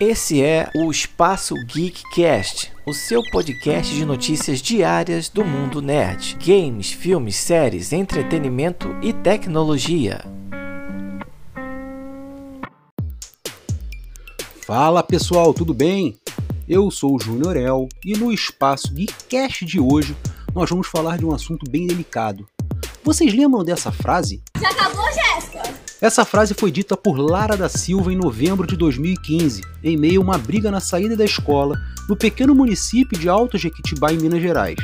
Esse é o Espaço Geekcast, o seu podcast de notícias diárias do mundo nerd, games, filmes, séries, entretenimento e tecnologia. Fala pessoal, tudo bem? Eu sou o Júnior El e no Espaço Geekcast de hoje nós vamos falar de um assunto bem delicado. Vocês lembram dessa frase? Já acabou, Jéssica? Essa frase foi dita por Lara da Silva em novembro de 2015, em meio a uma briga na saída da escola no pequeno município de Alto Jequitibá, em Minas Gerais.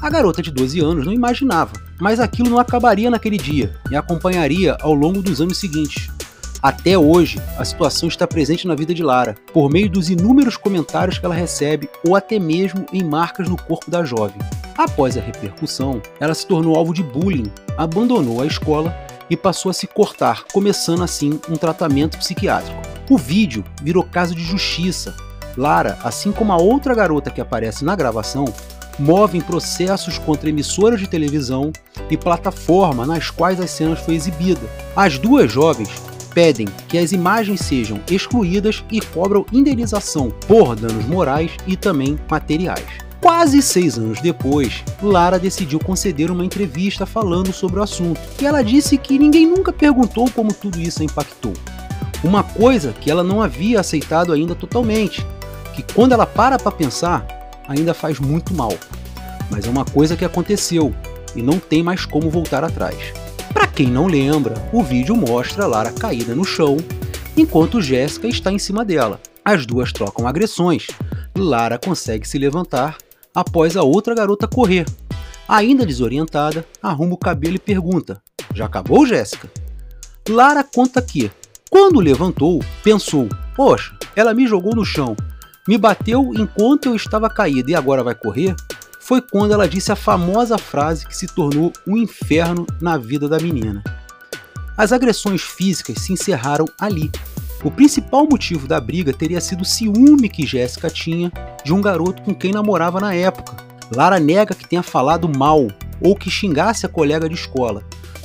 A garota de 12 anos não imaginava, mas aquilo não acabaria naquele dia e acompanharia ao longo dos anos seguintes. Até hoje, a situação está presente na vida de Lara, por meio dos inúmeros comentários que ela recebe ou até mesmo em marcas no corpo da jovem. Após a repercussão, ela se tornou alvo de bullying, abandonou a escola e passou a se cortar, começando assim um tratamento psiquiátrico. O vídeo virou caso de justiça. Lara, assim como a outra garota que aparece na gravação, movem processos contra emissoras de televisão e plataforma nas quais as cenas foi exibida. As duas jovens pedem que as imagens sejam excluídas e cobram indenização por danos morais e também materiais. Quase seis anos depois, Lara decidiu conceder uma entrevista falando sobre o assunto, e ela disse que ninguém nunca perguntou como tudo isso a impactou. Uma coisa que ela não havia aceitado ainda totalmente, que quando ela para para pensar, ainda faz muito mal. Mas é uma coisa que aconteceu e não tem mais como voltar atrás. Para quem não lembra, o vídeo mostra Lara caída no chão, enquanto Jéssica está em cima dela. As duas trocam agressões. Lara consegue se levantar após a outra garota correr. Ainda desorientada, arruma o cabelo e pergunta: Já acabou, Jéssica? Lara conta que, quando levantou, pensou: Poxa, ela me jogou no chão, me bateu enquanto eu estava caída e agora vai correr? Foi quando ela disse a famosa frase que se tornou um inferno na vida da menina. As agressões físicas se encerraram ali, o principal motivo da briga teria sido o ciúme que Jéssica tinha de um garoto com quem namorava na época. Lara nega que tenha falado mal ou que xingasse a colega de escola.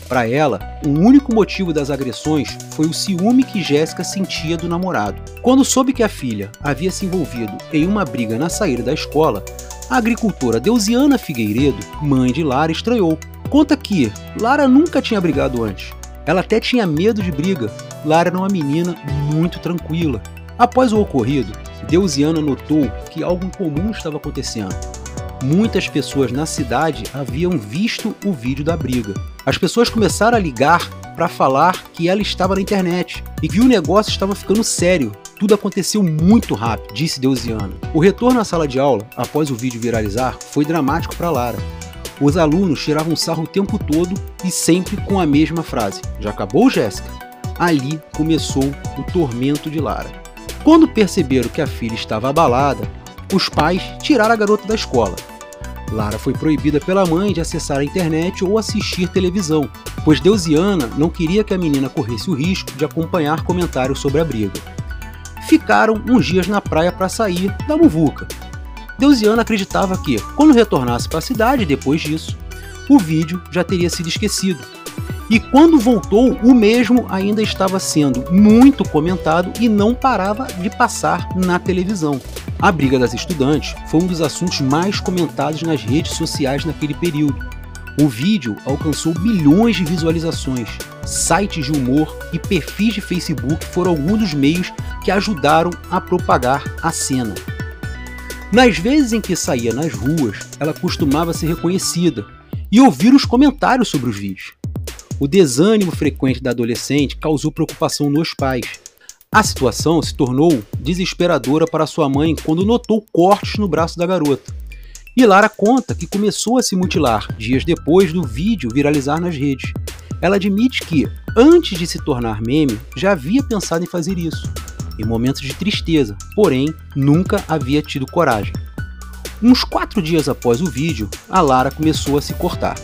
Para ela, o único motivo das agressões foi o ciúme que Jéssica sentia do namorado. Quando soube que a filha havia se envolvido em uma briga na saída da escola, a agricultora Deusiana Figueiredo, mãe de Lara, estranhou. Conta que Lara nunca tinha brigado antes. Ela até tinha medo de briga, Lara era uma menina muito tranquila. Após o ocorrido, Deusiana notou que algo incomum estava acontecendo. Muitas pessoas na cidade haviam visto o vídeo da briga. As pessoas começaram a ligar para falar que ela estava na internet e que o negócio estava ficando sério. Tudo aconteceu muito rápido, disse Deusiana. O retorno à sala de aula, após o vídeo viralizar, foi dramático para Lara. Os alunos tiravam sarro o tempo todo e sempre com a mesma frase: Já acabou, Jéssica? Ali começou o tormento de Lara. Quando perceberam que a filha estava abalada, os pais tiraram a garota da escola. Lara foi proibida pela mãe de acessar a internet ou assistir televisão, pois Deusiana não queria que a menina corresse o risco de acompanhar comentários sobre a briga. Ficaram uns dias na praia para sair da muvuca. Deusiana acreditava que, quando retornasse para a cidade depois disso, o vídeo já teria sido esquecido e quando voltou, o mesmo ainda estava sendo muito comentado e não parava de passar na televisão. A briga das estudantes foi um dos assuntos mais comentados nas redes sociais naquele período. O vídeo alcançou bilhões de visualizações. Sites de humor e perfis de Facebook foram alguns dos meios que ajudaram a propagar a cena. Nas vezes em que saía nas ruas, ela costumava ser reconhecida e ouvir os comentários sobre os vídeos. O desânimo frequente da adolescente causou preocupação nos pais. A situação se tornou desesperadora para sua mãe quando notou cortes no braço da garota. E Lara conta que começou a se mutilar dias depois do vídeo viralizar nas redes. Ela admite que, antes de se tornar meme, já havia pensado em fazer isso, em momentos de tristeza, porém nunca havia tido coragem. Uns quatro dias após o vídeo, a Lara começou a se cortar.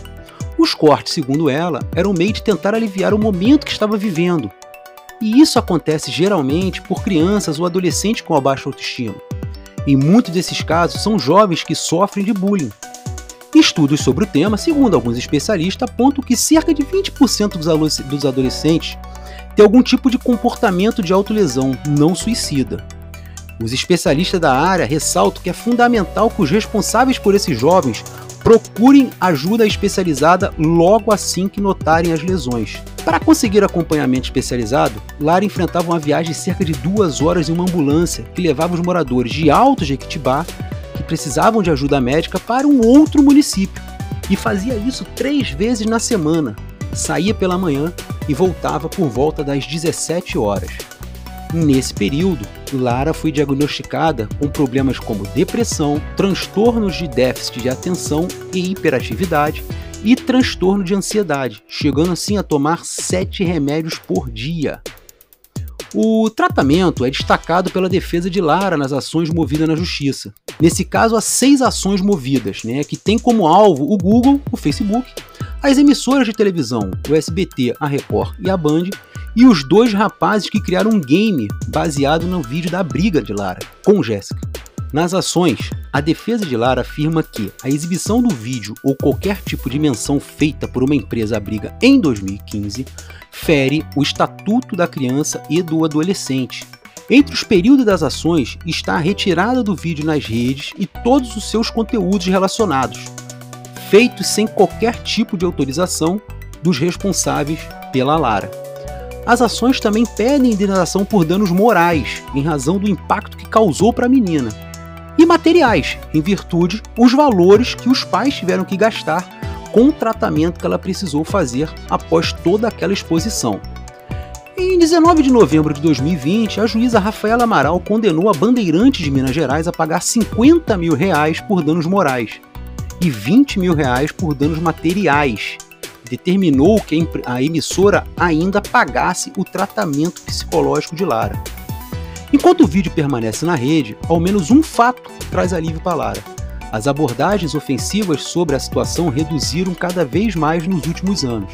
Os cortes, segundo ela, eram um meio de tentar aliviar o momento que estava vivendo. E isso acontece geralmente por crianças ou adolescentes com a baixa autoestima. Em muitos desses casos, são jovens que sofrem de bullying. Estudos sobre o tema, segundo alguns especialistas, apontam que cerca de 20% dos adolescentes têm algum tipo de comportamento de autolesão não suicida. Os especialistas da área ressaltam que é fundamental que os responsáveis por esses jovens procurem ajuda especializada logo assim que notarem as lesões. Para conseguir acompanhamento especializado, Lara enfrentava uma viagem de cerca de duas horas em uma ambulância que levava os moradores de Alto Jequitibá, que precisavam de ajuda médica, para um outro município. E fazia isso três vezes na semana. Saía pela manhã e voltava por volta das 17 horas. Nesse período, Lara foi diagnosticada com problemas como depressão, transtornos de déficit de atenção e hiperatividade e transtorno de ansiedade, chegando assim a tomar sete remédios por dia. O tratamento é destacado pela defesa de Lara nas ações movidas na justiça. Nesse caso, há seis ações movidas, né, que tem como alvo o Google, o Facebook, as emissoras de televisão, o SBT, a Record e a Band, e os dois rapazes que criaram um game baseado no vídeo da briga de Lara com Jéssica. Nas ações, a defesa de Lara afirma que a exibição do vídeo ou qualquer tipo de menção feita por uma empresa à briga em 2015 fere o Estatuto da Criança e do Adolescente. Entre os períodos das ações está a retirada do vídeo nas redes e todos os seus conteúdos relacionados, feitos sem qualquer tipo de autorização dos responsáveis pela Lara. As ações também pedem indenização por danos morais, em razão do impacto que causou para a menina, e materiais, em virtude os valores que os pais tiveram que gastar com o tratamento que ela precisou fazer após toda aquela exposição. Em 19 de novembro de 2020, a juíza Rafaela Amaral condenou a Bandeirantes de Minas Gerais a pagar 50 mil reais por danos morais e 20 mil reais por danos materiais determinou que a emissora ainda pagasse o tratamento psicológico de Lara. Enquanto o vídeo permanece na rede, ao menos um fato traz alívio para Lara. As abordagens ofensivas sobre a situação reduziram cada vez mais nos últimos anos.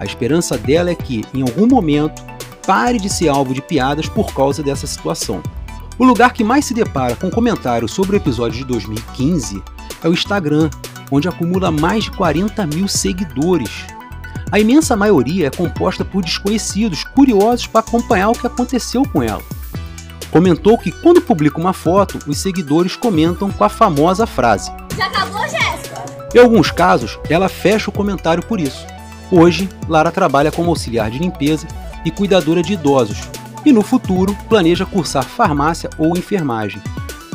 A esperança dela é que, em algum momento, pare de ser alvo de piadas por causa dessa situação. O lugar que mais se depara com comentários sobre o episódio de 2015 é o Instagram, onde acumula mais de 40 mil seguidores. A imensa maioria é composta por desconhecidos curiosos para acompanhar o que aconteceu com ela. Comentou que quando publica uma foto, os seguidores comentam com a famosa frase: Já acabou, Jéssica? Em alguns casos, ela fecha o comentário por isso. Hoje, Lara trabalha como auxiliar de limpeza e cuidadora de idosos, e no futuro planeja cursar farmácia ou enfermagem.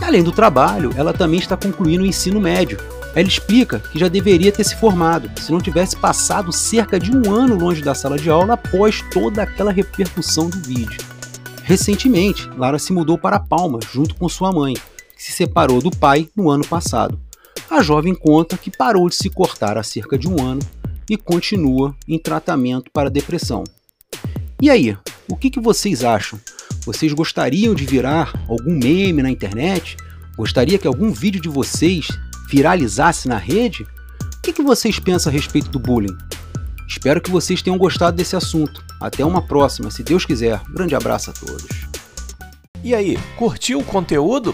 Além do trabalho, ela também está concluindo o ensino médio ela explica que já deveria ter se formado, se não tivesse passado cerca de um ano longe da sala de aula após toda aquela repercussão do vídeo. Recentemente, Lara se mudou para Palmas junto com sua mãe, que se separou do pai no ano passado. A jovem conta que parou de se cortar há cerca de um ano e continua em tratamento para depressão. E aí, o que, que vocês acham? Vocês gostariam de virar algum meme na internet? Gostaria que algum vídeo de vocês viralizasse na rede, o que, que vocês pensam a respeito do bullying? Espero que vocês tenham gostado desse assunto. Até uma próxima, se Deus quiser. Um grande abraço a todos. E aí, curtiu o conteúdo?